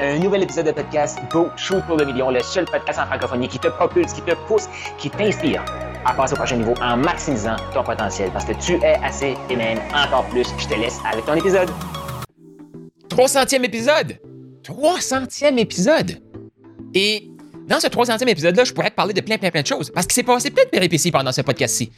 Un nouvel épisode de podcast Go Shoot pour le million, le seul podcast en francophonie qui te propulse, qui te pousse, qui t'inspire à passer au prochain niveau en maximisant ton potentiel parce que tu es assez et encore plus. Je te laisse avec ton épisode. 300e épisode! 300e épisode! Et dans ce 300e épisode-là, je pourrais te parler de plein, plein, plein de choses parce qu'il s'est passé plein de péripéties pendant ce podcast-ci.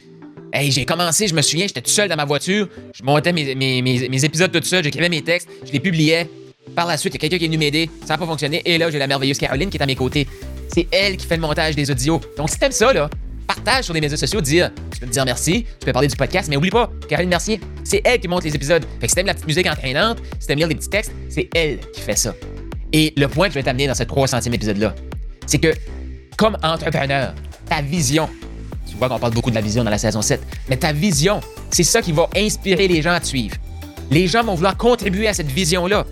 Hey, j'ai commencé, je me souviens, j'étais tout seul dans ma voiture, je montais mes, mes épisodes tout seul, j'écrivais mes textes, je les publiais. Par la suite, il y a quelqu'un qui est venu m'aider, ça n'a pas fonctionné, et là, j'ai la merveilleuse Caroline qui est à mes côtés. C'est elle qui fait le montage des audios. Donc, si t'aimes ça, là, partage sur les médias sociaux, dire, tu peux me dire merci, tu peux parler du podcast, mais oublie pas, Caroline Mercier, c'est elle qui monte les épisodes. Fait que si t'aimes la petite musique entraînante, si t'aimes lire des petits textes, c'est elle qui fait ça. Et le point que je vais t'amener dans ce 300e épisode-là, c'est que, comme entrepreneur, ta vision, tu vois qu'on parle beaucoup de la vision dans la saison 7, mais ta vision, c'est ça qui va inspirer les gens à te suivre. Les gens vont vouloir contribuer à cette vision-là.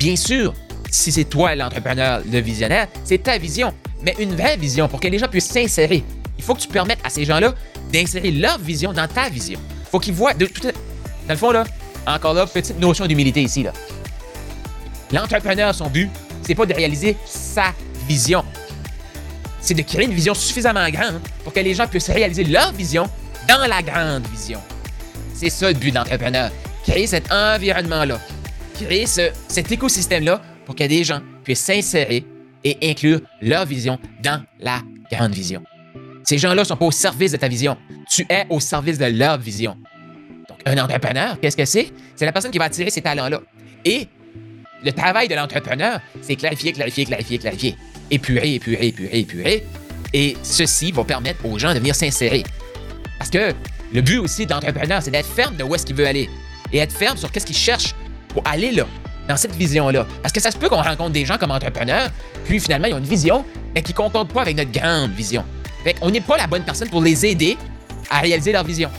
Bien sûr, si c'est toi l'entrepreneur, le visionnaire, c'est ta vision, mais une vraie vision pour que les gens puissent s'insérer. Il faut que tu permettes à ces gens-là d'insérer leur vision dans ta vision. Il faut qu'ils voient. De, tout, dans le fond, là, encore là, petite notion d'humilité ici. Là. L'entrepreneur, son but, c'est pas de réaliser sa vision. C'est de créer une vision suffisamment grande pour que les gens puissent réaliser leur vision dans la grande vision. C'est ça le but de l'entrepreneur. Créer cet environnement-là. Créer ce, cet écosystème-là pour que des gens puissent s'insérer et inclure leur vision dans la grande vision. Ces gens-là ne sont pas au service de ta vision. Tu es au service de leur vision. Donc, un entrepreneur, qu'est-ce que c'est? C'est la personne qui va attirer ces talents-là. Et le travail de l'entrepreneur, c'est clarifier, clarifier, clarifier, clarifier. Épurer, épurer, épurer, épurer. Et ceci va permettre aux gens de venir s'insérer. Parce que le but aussi de l'entrepreneur, c'est d'être ferme de où est-ce qu'il veut aller. Et être ferme sur qu'est-ce qu'il cherche pour aller là, dans cette vision-là. Parce que ça se peut qu'on rencontre des gens comme entrepreneurs, puis finalement, ils ont une vision, mais qui ne concorde pas avec notre grande vision. Fait qu'on n'est pas la bonne personne pour les aider à réaliser leur vision.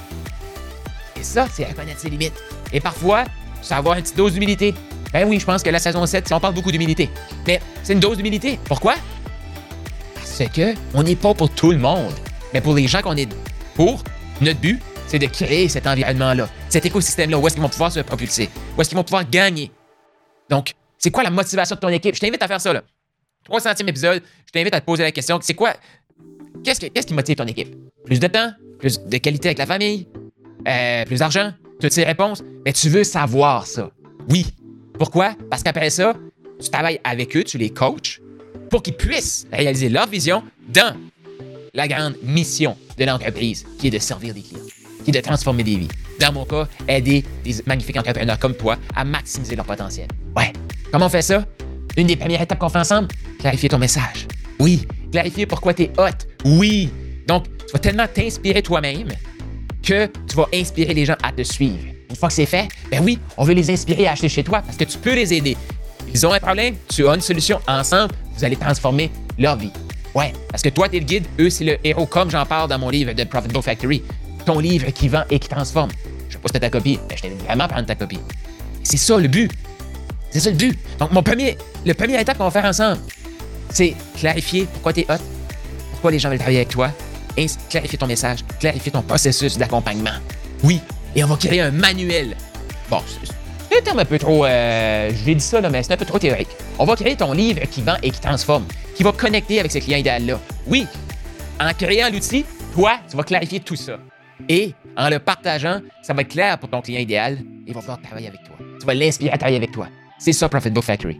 Et ça, c'est reconnaître ses limites. Et parfois, c'est avoir une petite dose d'humilité. Ben oui, je pense que la saison 7, on parle beaucoup d'humilité. Mais c'est une dose d'humilité. Pourquoi? Parce que on n'est pas pour tout le monde. Mais pour les gens qu'on est pour, notre but, c'est de créer cet environnement-là, cet écosystème-là, où est-ce qu'ils vont pouvoir se propulser, où est-ce qu'ils vont pouvoir gagner. Donc, c'est quoi la motivation de ton équipe? Je t'invite à faire ça, là. 300e épisode, je t'invite à te poser la question, c'est quoi? Qu'est-ce, qui motive ton équipe? Plus de temps? Plus de qualité avec la famille? Euh, plus d'argent? Toutes ces réponses? Mais tu veux savoir ça. Oui. Pourquoi? Parce qu'après ça, tu travailles avec eux, tu les coaches pour qu'ils puissent réaliser leur vision dans la grande mission de l'entreprise, qui est de servir des clients, qui de transformer des vies. Dans mon cas, aider des magnifiques entrepreneurs comme toi à maximiser leur potentiel. Ouais. Comment on fait ça? Une des premières étapes qu'on fait ensemble, clarifier ton message. Oui. Clarifier pourquoi tu es hot. Oui. Donc, tu vas tellement t'inspirer toi-même que tu vas inspirer les gens à te suivre. Une fois que c'est fait, ben oui, on veut les inspirer à acheter chez toi parce que tu peux les aider. Ils ont un problème, tu as une solution. Ensemble, vous allez transformer leur vie. Ouais, parce que toi, tu es le guide, eux, c'est le héros, comme j'en parle dans mon livre de Profitable Factory. Ton livre qui vend et qui transforme. Je sais pas si ta copie, mais je t'invite vraiment prendre ta copie. C'est ça le but. C'est ça le but. Donc, mon premier, le premier étape qu'on va faire ensemble, c'est clarifier pourquoi tu es hot, pourquoi les gens veulent travailler avec toi, et clarifier ton message, clarifier ton processus d'accompagnement. Oui, et on va créer un manuel. Bon, c'est un terme un peu trop. Euh, je l'ai dit ça, mais c'est un peu trop théorique. On va créer ton livre qui vend et qui transforme, qui va connecter avec ce client idéal-là. Oui, en créant l'outil, toi, tu vas clarifier tout ça. Et en le partageant, ça va être clair pour ton client idéal et il va vouloir travailler avec toi. Tu vas l'inspirer à travailler avec toi. C'est ça, Profit Book Factory.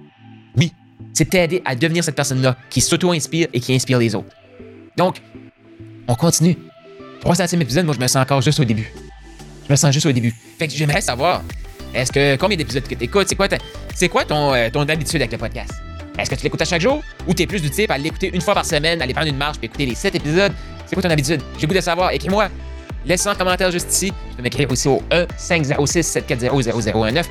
Oui, c'est t'aider à devenir cette personne-là qui s'auto-inspire et qui inspire les autres. Donc, on continue. 300e épisode, moi, je me sens encore juste au début. Je me sens juste au début. Fait que j'aimerais savoir, est-ce que combien d'épisodes que tu écoutes? C'est quoi, ton, euh, ton habitude avec le podcast? Est-ce que tu l'écoutes à chaque jour ou tu es plus du type à l'écouter une fois par semaine, aller prendre une marche puis écouter les 7 épisodes? C'est quoi ton habitude? J'ai goût de savoir. Écris-moi. Laisse un commentaire juste ici. Tu peux m'écrire aussi au 1-506-740-0019.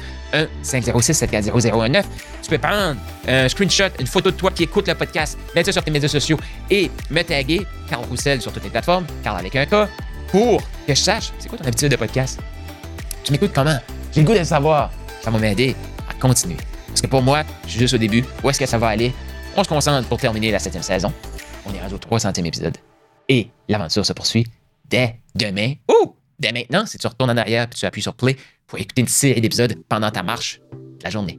1-506-740-0019. Tu peux prendre un screenshot, une photo de toi qui écoute le podcast, mettre ça sur tes médias sociaux et me taguer Carl Roussel sur toutes les plateformes, Carl avec un K, pour que je sache c'est quoi ton habitude de podcast? Tu m'écoutes comment? J'ai le goût de le savoir. Ça va m'aider à continuer. Parce que pour moi, je suis juste au début. Où est-ce que ça va aller? On se concentre pour terminer la septième saison. On est rendu au 300e épisode. Et l'aventure se poursuit dès demain. Ou dès maintenant, si tu retournes en arrière et tu appuies sur play pour écouter une série d'épisodes pendant ta marche de la journée.